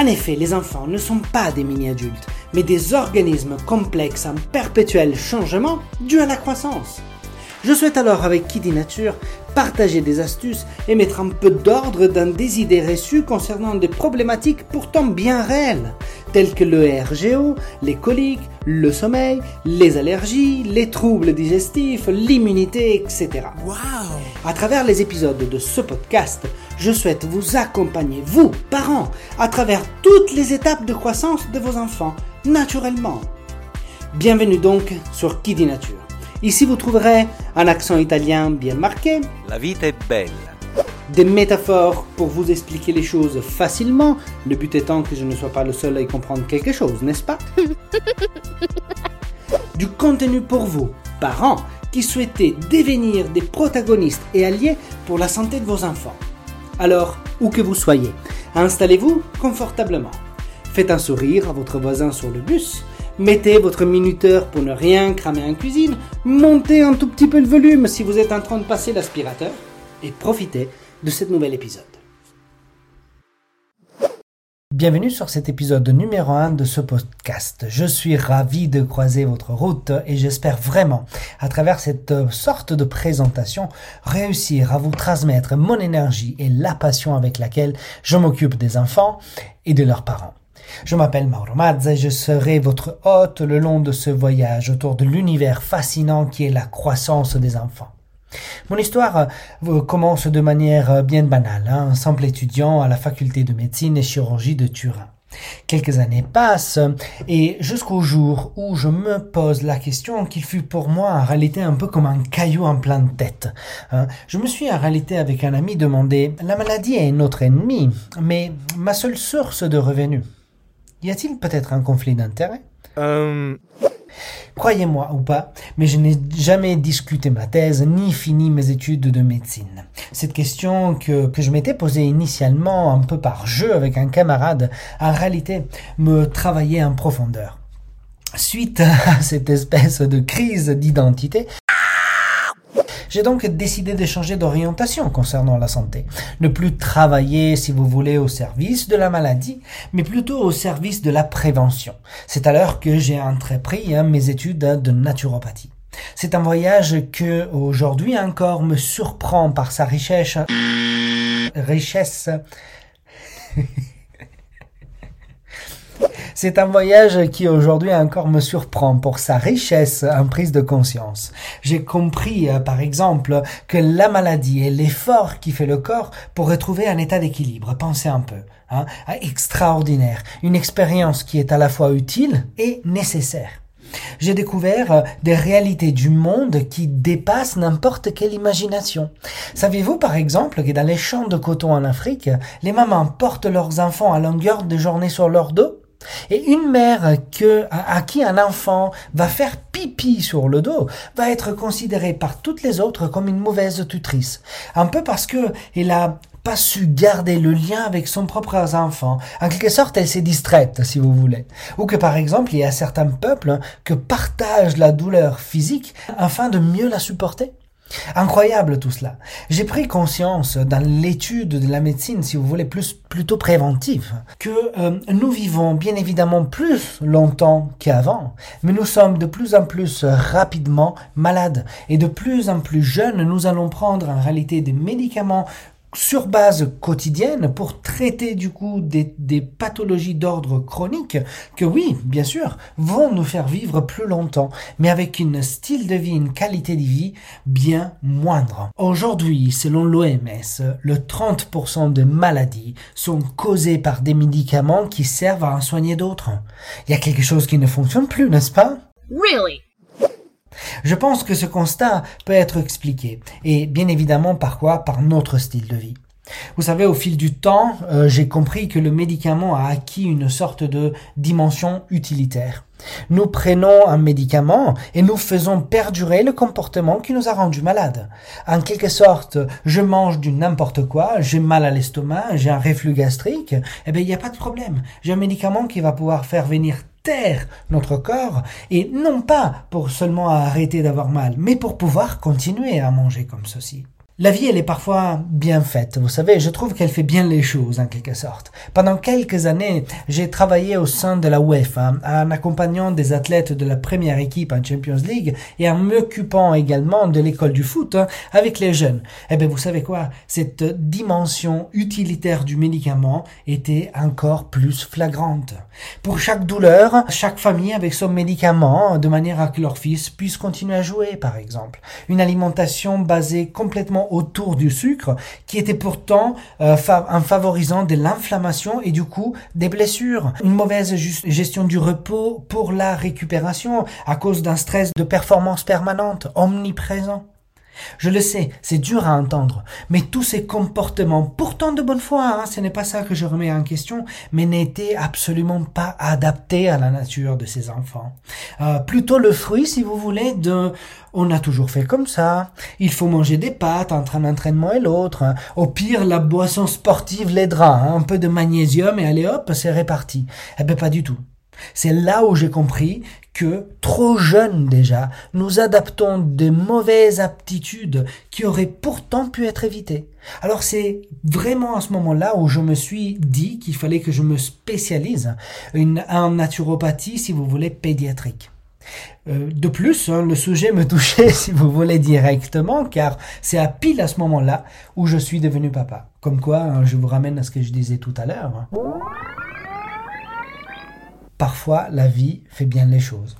En effet, les enfants ne sont pas des mini-adultes, mais des organismes complexes en perpétuel changement dû à la croissance. Je souhaite alors avec Kiddy Nature partager des astuces et mettre un peu d'ordre dans des idées reçues concernant des problématiques pourtant bien réelles, telles que le RGO, les coliques, le sommeil, les allergies, les troubles digestifs, l'immunité, etc. À travers les épisodes de ce podcast, je souhaite vous accompagner, vous, parents, à travers toutes les étapes de croissance de vos enfants, naturellement. Bienvenue donc sur Kiddy Nature. Ici, vous trouverez un accent italien bien marqué, La vita è bella. des métaphores pour vous expliquer les choses facilement, le but étant que je ne sois pas le seul à y comprendre quelque chose, n'est-ce pas? Du contenu pour vous, parents, qui souhaitez devenir des protagonistes et alliés pour la santé de vos enfants. Alors, où que vous soyez, installez-vous confortablement. Faites un sourire à votre voisin sur le bus. Mettez votre minuteur pour ne rien cramer en cuisine. Montez un tout petit peu le volume si vous êtes en train de passer l'aspirateur. Et profitez de cet nouvel épisode. Bienvenue sur cet épisode numéro 1 de ce podcast. Je suis ravi de croiser votre route et j'espère vraiment, à travers cette sorte de présentation, réussir à vous transmettre mon énergie et la passion avec laquelle je m'occupe des enfants et de leurs parents. Je m'appelle Mauro Mazza et je serai votre hôte le long de ce voyage autour de l'univers fascinant qui est la croissance des enfants. Mon histoire euh, commence de manière euh, bien banale, hein, un simple étudiant à la faculté de médecine et chirurgie de Turin. Quelques années passent et jusqu'au jour où je me pose la question qu'il fut pour moi en réalité un peu comme un caillou en pleine tête. hein. Je me suis en réalité avec un ami demandé la maladie est notre ennemi, mais ma seule source de revenus. Y a-t-il peut-être un conflit d'intérêts? Euh, Croyez-moi ou pas, mais je n'ai jamais discuté ma thèse ni fini mes études de médecine. Cette question que, que je m'étais posée initialement un peu par jeu avec un camarade, en réalité me travaillait en profondeur. Suite à cette espèce de crise d'identité, j'ai donc décidé de changer d'orientation concernant la santé. Ne plus travailler, si vous voulez, au service de la maladie, mais plutôt au service de la prévention. C'est alors que j'ai entrepris hein, mes études de naturopathie. C'est un voyage que, aujourd'hui encore, me surprend par sa richesse, richesse, C'est un voyage qui aujourd'hui encore me surprend pour sa richesse en prise de conscience. J'ai compris, euh, par exemple, que la maladie est l'effort qui fait le corps pour retrouver un état d'équilibre. Pensez un peu. Hein, extraordinaire. Une expérience qui est à la fois utile et nécessaire. J'ai découvert euh, des réalités du monde qui dépassent n'importe quelle imagination. Savez-vous par exemple que dans les champs de coton en Afrique, les mamans portent leurs enfants à longueur de journée sur leur dos? Et une mère que, à, à qui un enfant va faire pipi sur le dos va être considérée par toutes les autres comme une mauvaise tutrice. Un peu parce que elle a pas su garder le lien avec son propre enfant. En quelque sorte, elle s'est distraite, si vous voulez. Ou que par exemple, il y a certains peuples que partagent la douleur physique afin de mieux la supporter. Incroyable tout cela. J'ai pris conscience dans l'étude de la médecine, si vous voulez, plus plutôt préventive, que euh, nous vivons bien évidemment plus longtemps qu'avant, mais nous sommes de plus en plus rapidement malades et de plus en plus jeunes, nous allons prendre en réalité des médicaments sur base quotidienne pour traiter du coup des, des pathologies d'ordre chronique que oui, bien sûr, vont nous faire vivre plus longtemps, mais avec une style de vie, une qualité de vie bien moindre. Aujourd'hui, selon l'OMS, le 30% de maladies sont causées par des médicaments qui servent à en soigner d'autres. Il y a quelque chose qui ne fonctionne plus, n'est-ce pas? Really? Je pense que ce constat peut être expliqué, et bien évidemment par quoi? Par notre style de vie. Vous savez, au fil du temps, euh, j'ai compris que le médicament a acquis une sorte de dimension utilitaire. Nous prenons un médicament et nous faisons perdurer le comportement qui nous a rendu malades. En quelque sorte, je mange du n'importe quoi, j'ai mal à l'estomac, j'ai un reflux gastrique, eh bien, il n'y a pas de problème. J'ai un médicament qui va pouvoir faire venir taire notre corps et non pas pour seulement arrêter d'avoir mal, mais pour pouvoir continuer à manger comme ceci. La vie, elle est parfois bien faite, vous savez, je trouve qu'elle fait bien les choses en quelque sorte. Pendant quelques années, j'ai travaillé au sein de la UEFA, en accompagnant des athlètes de la première équipe en Champions League et en m'occupant également de l'école du foot hein, avec les jeunes. Eh bien, vous savez quoi? Cette dimension utilitaire du médicament était encore plus flagrante. Pour chaque douleur, chaque famille avec son médicament, de manière à que leur fils puisse continuer à jouer, par exemple. Une alimentation basée complètement autour du sucre, qui était pourtant euh, en favorisant de l'inflammation et du coup des blessures. Une mauvaise gestion du repos pour la récupération à cause d'un stress de performance permanente, omniprésent. Je le sais, c'est dur à entendre, mais tous ces comportements, pourtant de bonne foi, hein, ce n'est pas ça que je remets en question, mais n'étaient absolument pas adaptés à la nature de ces enfants. Euh, plutôt le fruit, si vous voulez, de on a toujours fait comme ça, il faut manger des pâtes entre un entraînement et l'autre, au pire la boisson sportive l'aidera, hein. un peu de magnésium et allez hop, c'est réparti. Eh ben pas du tout. C'est là où j'ai compris que, trop jeunes déjà, nous adaptons de mauvaises aptitudes qui auraient pourtant pu être évitées. Alors c'est vraiment à ce moment-là où je me suis dit qu'il fallait que je me spécialise en naturopathie, si vous voulez, pédiatrique. Euh, de plus, hein, le sujet me touchait, si vous voulez, directement, car c'est à pile à ce moment-là où je suis devenu papa. Comme quoi, hein, je vous ramène à ce que je disais tout à l'heure parfois la vie fait bien les choses.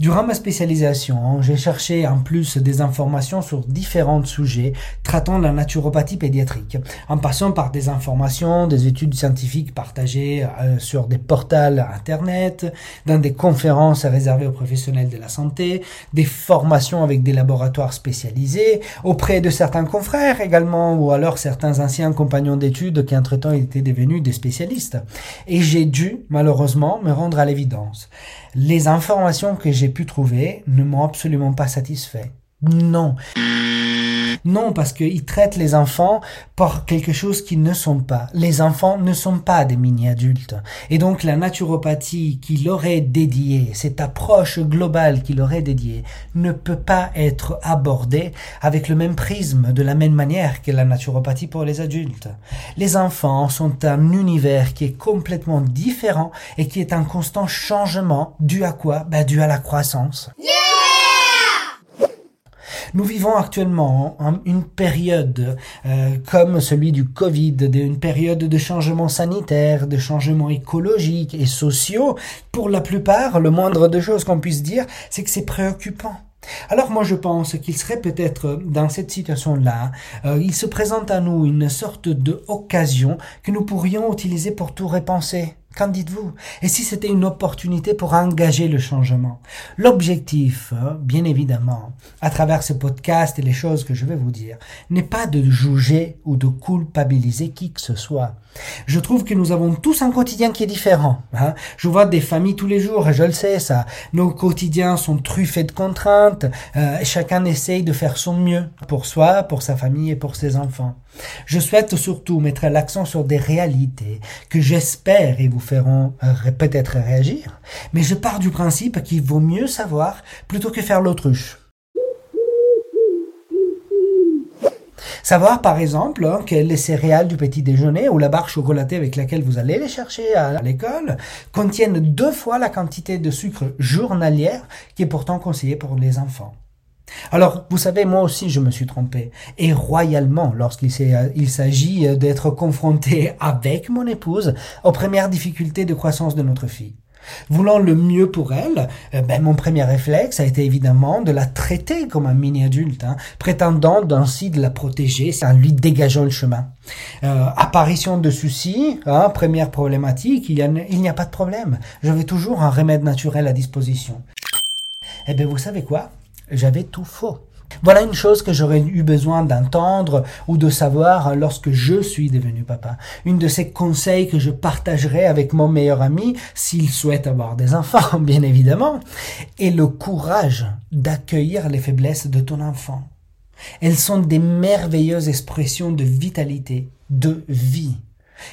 Durant ma spécialisation, j'ai cherché en plus des informations sur différents sujets traitant la naturopathie pédiatrique, en passant par des informations, des études scientifiques partagées euh, sur des portals internet, dans des conférences réservées aux professionnels de la santé, des formations avec des laboratoires spécialisés, auprès de certains confrères également, ou alors certains anciens compagnons d'études qui entre-temps étaient devenus des spécialistes. Et j'ai dû, malheureusement, me rendre à l'évidence. Les informations que j'ai pu trouver ne m'ont absolument pas satisfait. Non. Non, parce qu'ils traitent les enfants par quelque chose qu'ils ne sont pas. Les enfants ne sont pas des mini-adultes. Et donc la naturopathie qui leur est dédiée, cette approche globale qui leur est dédiée, ne peut pas être abordée avec le même prisme, de la même manière que la naturopathie pour les adultes. Les enfants sont un univers qui est complètement différent et qui est un constant changement dû à quoi? Ben, Dû à la croissance. Nous vivons actuellement une période euh, comme celui du Covid, une période de changement sanitaire, de changements écologiques et sociaux. Pour la plupart, le moindre de choses qu'on puisse dire, c'est que c'est préoccupant. Alors moi je pense qu'il serait peut-être dans cette situation-là, euh, il se présente à nous une sorte de occasion que nous pourrions utiliser pour tout repenser. Qu'en dites-vous? Et si c'était une opportunité pour engager le changement? L'objectif, hein, bien évidemment, à travers ce podcast et les choses que je vais vous dire, n'est pas de juger ou de culpabiliser qui que ce soit. Je trouve que nous avons tous un quotidien qui est différent. Hein. Je vois des familles tous les jours, et je le sais ça. Nos quotidiens sont truffés de contraintes, euh, chacun essaye de faire son mieux pour soi, pour sa famille et pour ses enfants. Je souhaite surtout mettre l'accent sur des réalités que j'espère et vous feront euh, peut-être réagir, mais je pars du principe qu'il vaut mieux savoir plutôt que faire l'autruche. Savoir par exemple hein, que les céréales du petit déjeuner ou la barre chocolatée avec laquelle vous allez les chercher à l'école contiennent deux fois la quantité de sucre journalière qui est pourtant conseillée pour les enfants. Alors, vous savez, moi aussi, je me suis trompé. Et royalement, lorsqu'il il s'agit d'être confronté avec mon épouse aux premières difficultés de croissance de notre fille. Voulant le mieux pour elle, euh, ben, mon premier réflexe a été évidemment de la traiter comme un mini-adulte, hein, prétendant ainsi de la protéger en lui dégageant le chemin. Euh, apparition de soucis, hein, première problématique, il n'y a, a pas de problème. J'avais toujours un remède naturel à disposition. Eh bien, vous savez quoi? J'avais tout faux. Voilà une chose que j'aurais eu besoin d'entendre ou de savoir lorsque je suis devenu papa. Une de ces conseils que je partagerai avec mon meilleur ami s'il souhaite avoir des enfants, bien évidemment, est le courage d'accueillir les faiblesses de ton enfant. Elles sont des merveilleuses expressions de vitalité, de vie.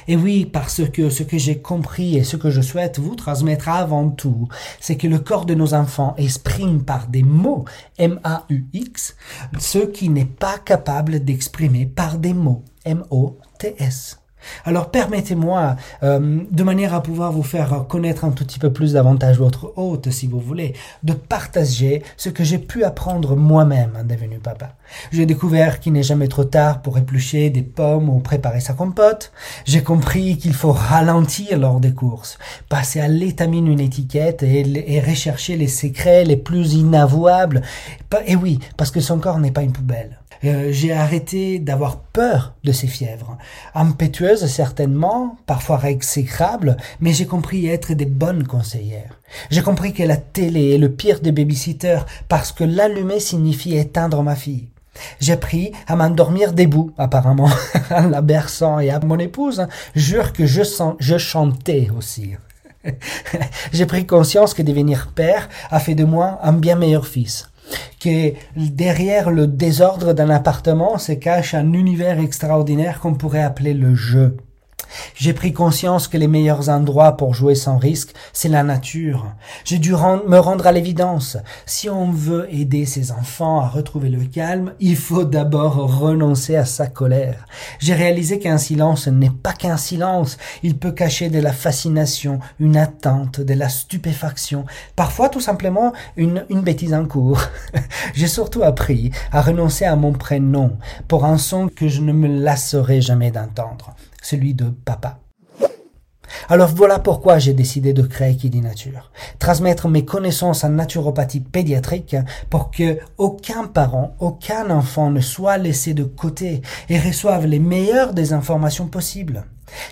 Et oui, parce que ce que j'ai compris et ce que je souhaite vous transmettre avant tout, c'est que le corps de nos enfants exprime par des mots, M-A-U-X, ce qui n'est pas capable d'exprimer par des mots, M-O-T-S. Alors permettez-moi, euh, de manière à pouvoir vous faire connaître un tout petit peu plus davantage votre hôte, si vous voulez, de partager ce que j'ai pu apprendre moi-même en devenu papa. J'ai découvert qu'il n'est jamais trop tard pour éplucher des pommes ou préparer sa compote. J'ai compris qu'il faut ralentir lors des courses, passer à l'étamine une étiquette et, rechercher les secrets les plus inavouables. Et oui, parce que son corps n'est pas une poubelle. Euh, j'ai arrêté d'avoir peur de ces fièvres. Certainement, parfois exécrables, mais j'ai compris être des bonnes conseillères. J'ai compris que la télé est le pire des babysitters parce que l'allumer signifie éteindre ma fille. J'ai pris à m'endormir debout, apparemment, en la berçant et à mon épouse. Jure que je, je chantais aussi. J'ai pris conscience que devenir père a fait de moi un bien meilleur fils que derrière le désordre d'un appartement se cache un univers extraordinaire qu'on pourrait appeler le jeu. J'ai pris conscience que les meilleurs endroits pour jouer sans risque, c'est la nature. J'ai dû me rendre à l'évidence. Si on veut aider ses enfants à retrouver le calme, il faut d'abord renoncer à sa colère. J'ai réalisé qu'un silence n'est pas qu'un silence. Il peut cacher de la fascination, une attente, de la stupéfaction, parfois tout simplement une, une bêtise en cours. J'ai surtout appris à renoncer à mon prénom pour un son que je ne me lasserai jamais d'entendre celui de papa. Alors voilà pourquoi j'ai décidé de créer Kidi Nature. Transmettre mes connaissances en naturopathie pédiatrique pour que aucun parent, aucun enfant ne soit laissé de côté et reçoive les meilleures des informations possibles.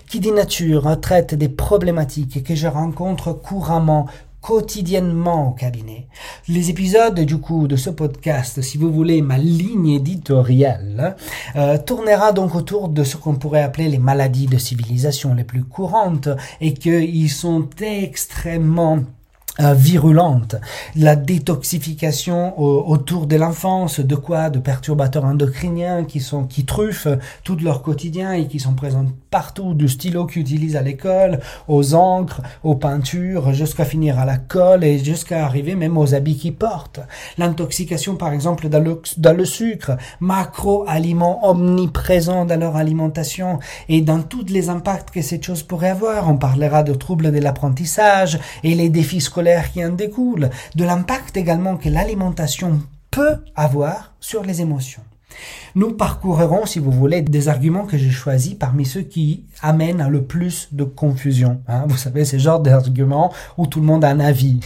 Kidi Nature traite des problématiques que je rencontre couramment quotidiennement au cabinet. Les épisodes du coup de ce podcast, si vous voulez ma ligne éditoriale, euh, tournera donc autour de ce qu'on pourrait appeler les maladies de civilisation les plus courantes et qu'ils sont extrêmement euh, virulente, la détoxification autour de l'enfance, de quoi De perturbateurs endocriniens qui sont qui truffent tout leur quotidien et qui sont présents partout, du stylo qu'ils utilisent à l'école, aux encres, aux peintures, jusqu'à finir à la colle et jusqu'à arriver même aux habits qu'ils portent. L'intoxication par exemple dans le, dans le sucre, macro-aliments omniprésents dans leur alimentation et dans tous les impacts que cette chose pourrait avoir. On parlera de troubles de l'apprentissage et les défis scolaires qui en découle, de l'impact également que l'alimentation peut avoir sur les émotions. Nous parcourrons, si vous voulez, des arguments que j'ai choisis parmi ceux qui amènent le plus de confusion. Hein. Vous savez, ces genres d'arguments où tout le monde a un avis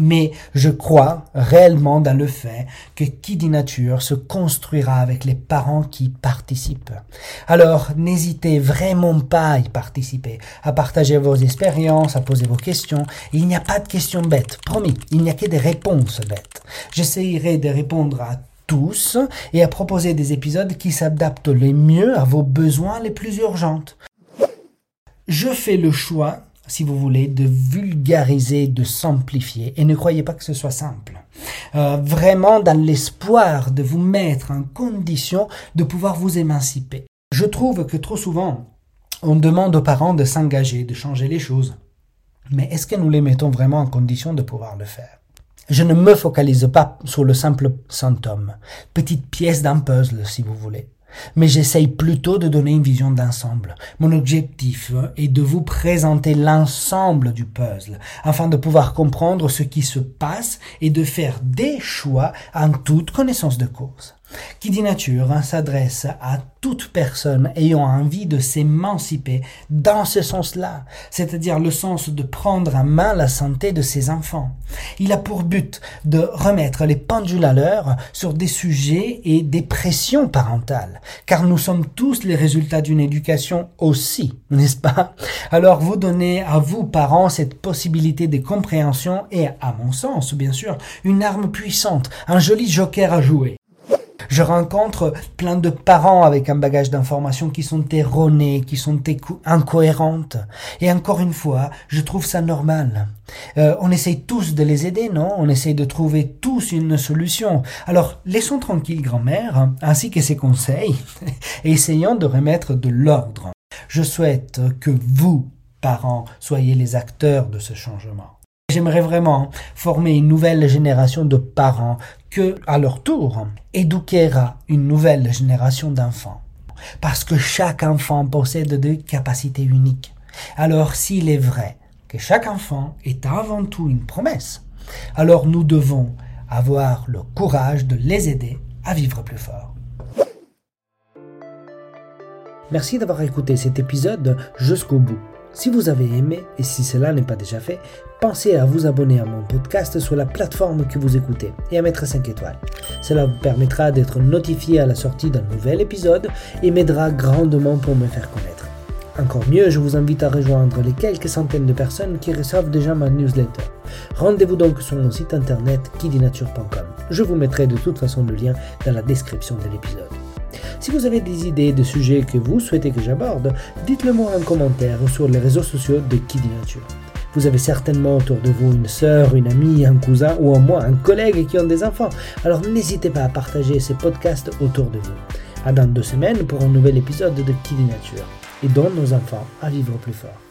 mais je crois réellement dans le fait que qui dit nature se construira avec les parents qui participent. Alors n'hésitez vraiment pas à y participer, à partager vos expériences, à poser vos questions. il n'y a pas de questions bêtes, promis, il n'y a que des réponses bêtes. J'essayerai de répondre à tous et à proposer des épisodes qui s'adaptent le mieux à vos besoins les plus urgents. Je fais le choix si vous voulez, de vulgariser, de simplifier. Et ne croyez pas que ce soit simple. Euh, vraiment dans l'espoir de vous mettre en condition de pouvoir vous émanciper. Je trouve que trop souvent, on demande aux parents de s'engager, de changer les choses. Mais est-ce que nous les mettons vraiment en condition de pouvoir le faire? Je ne me focalise pas sur le simple symptôme, petite pièce d'un puzzle si vous voulez. Mais j'essaye plutôt de donner une vision d'ensemble. Mon objectif est de vous présenter l'ensemble du puzzle, afin de pouvoir comprendre ce qui se passe et de faire des choix en toute connaissance de cause. Qui dit nature hein, s'adresse à toute personne ayant envie de s'émanciper dans ce sens-là, c'est-à-dire le sens de prendre en main la santé de ses enfants. Il a pour but de remettre les pendules à l'heure sur des sujets et des pressions parentales, car nous sommes tous les résultats d'une éducation aussi, n'est-ce pas? Alors vous donnez à vous, parents, cette possibilité de compréhension et, à mon sens, bien sûr, une arme puissante, un joli joker à jouer. Je rencontre plein de parents avec un bagage d'informations qui sont erronées, qui sont incohérentes. Et encore une fois, je trouve ça normal. Euh, on essaye tous de les aider, non? On essaye de trouver tous une solution. Alors, laissons tranquille grand-mère, ainsi que ses conseils, et essayons de remettre de l'ordre. Je souhaite que vous, parents, soyez les acteurs de ce changement. J'aimerais vraiment former une nouvelle génération de parents que, à leur tour, éduquera une nouvelle génération d'enfants. Parce que chaque enfant possède des capacités uniques. Alors s'il est vrai que chaque enfant est avant tout une promesse, alors nous devons avoir le courage de les aider à vivre plus fort. Merci d'avoir écouté cet épisode jusqu'au bout. Si vous avez aimé, et si cela n'est pas déjà fait, pensez à vous abonner à mon podcast sur la plateforme que vous écoutez et à mettre 5 étoiles. Cela vous permettra d'être notifié à la sortie d'un nouvel épisode et m'aidera grandement pour me faire connaître. Encore mieux, je vous invite à rejoindre les quelques centaines de personnes qui reçoivent déjà ma newsletter. Rendez-vous donc sur mon site internet kidinature.com. Je vous mettrai de toute façon le lien dans la description de l'épisode. Si vous avez des idées de sujets que vous souhaitez que j'aborde, dites-le moi en commentaire ou sur les réseaux sociaux de Kidi Nature. Vous avez certainement autour de vous une sœur, une amie, un cousin ou au moins un collègue qui ont des enfants. Alors n'hésitez pas à partager ces podcasts autour de vous. À dans deux semaines pour un nouvel épisode de Kidi Nature. Et nos enfants à vivre plus fort.